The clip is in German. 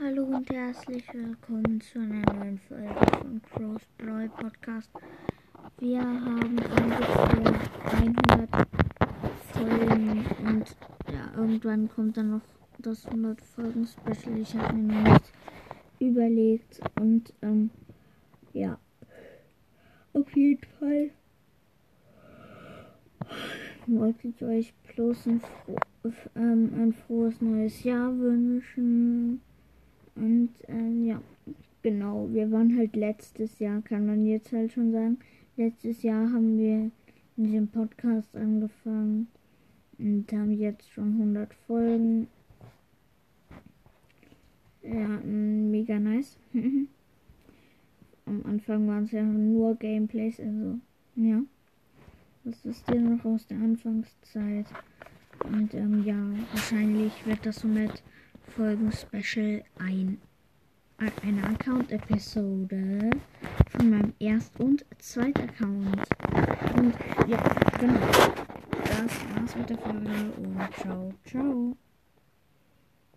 Hallo und herzlich willkommen zu einer neuen Folge von Cross Brawl Podcast. Wir haben ungefähr 100 Folgen und ja, irgendwann kommt dann noch das 100 Folgen Special. Ich habe mir noch nichts überlegt und ähm, ja, auf jeden Fall wollte ich euch bloß ein, fro ähm, ein frohes neues Jahr wünschen. Genau, wir waren halt letztes Jahr, kann man jetzt halt schon sagen, letztes Jahr haben wir mit dem Podcast angefangen und haben jetzt schon 100 Folgen. Ja, mega nice. Am Anfang waren es ja nur Gameplays, also ja. Das ist ja noch aus der Anfangszeit. Und ähm, ja, wahrscheinlich wird das so mit Folgen-Special ein, eine Account-Episode von meinem Erst- und Zweiten Account. Und ja, genau. Das war's mit der Folge und ciao, ciao.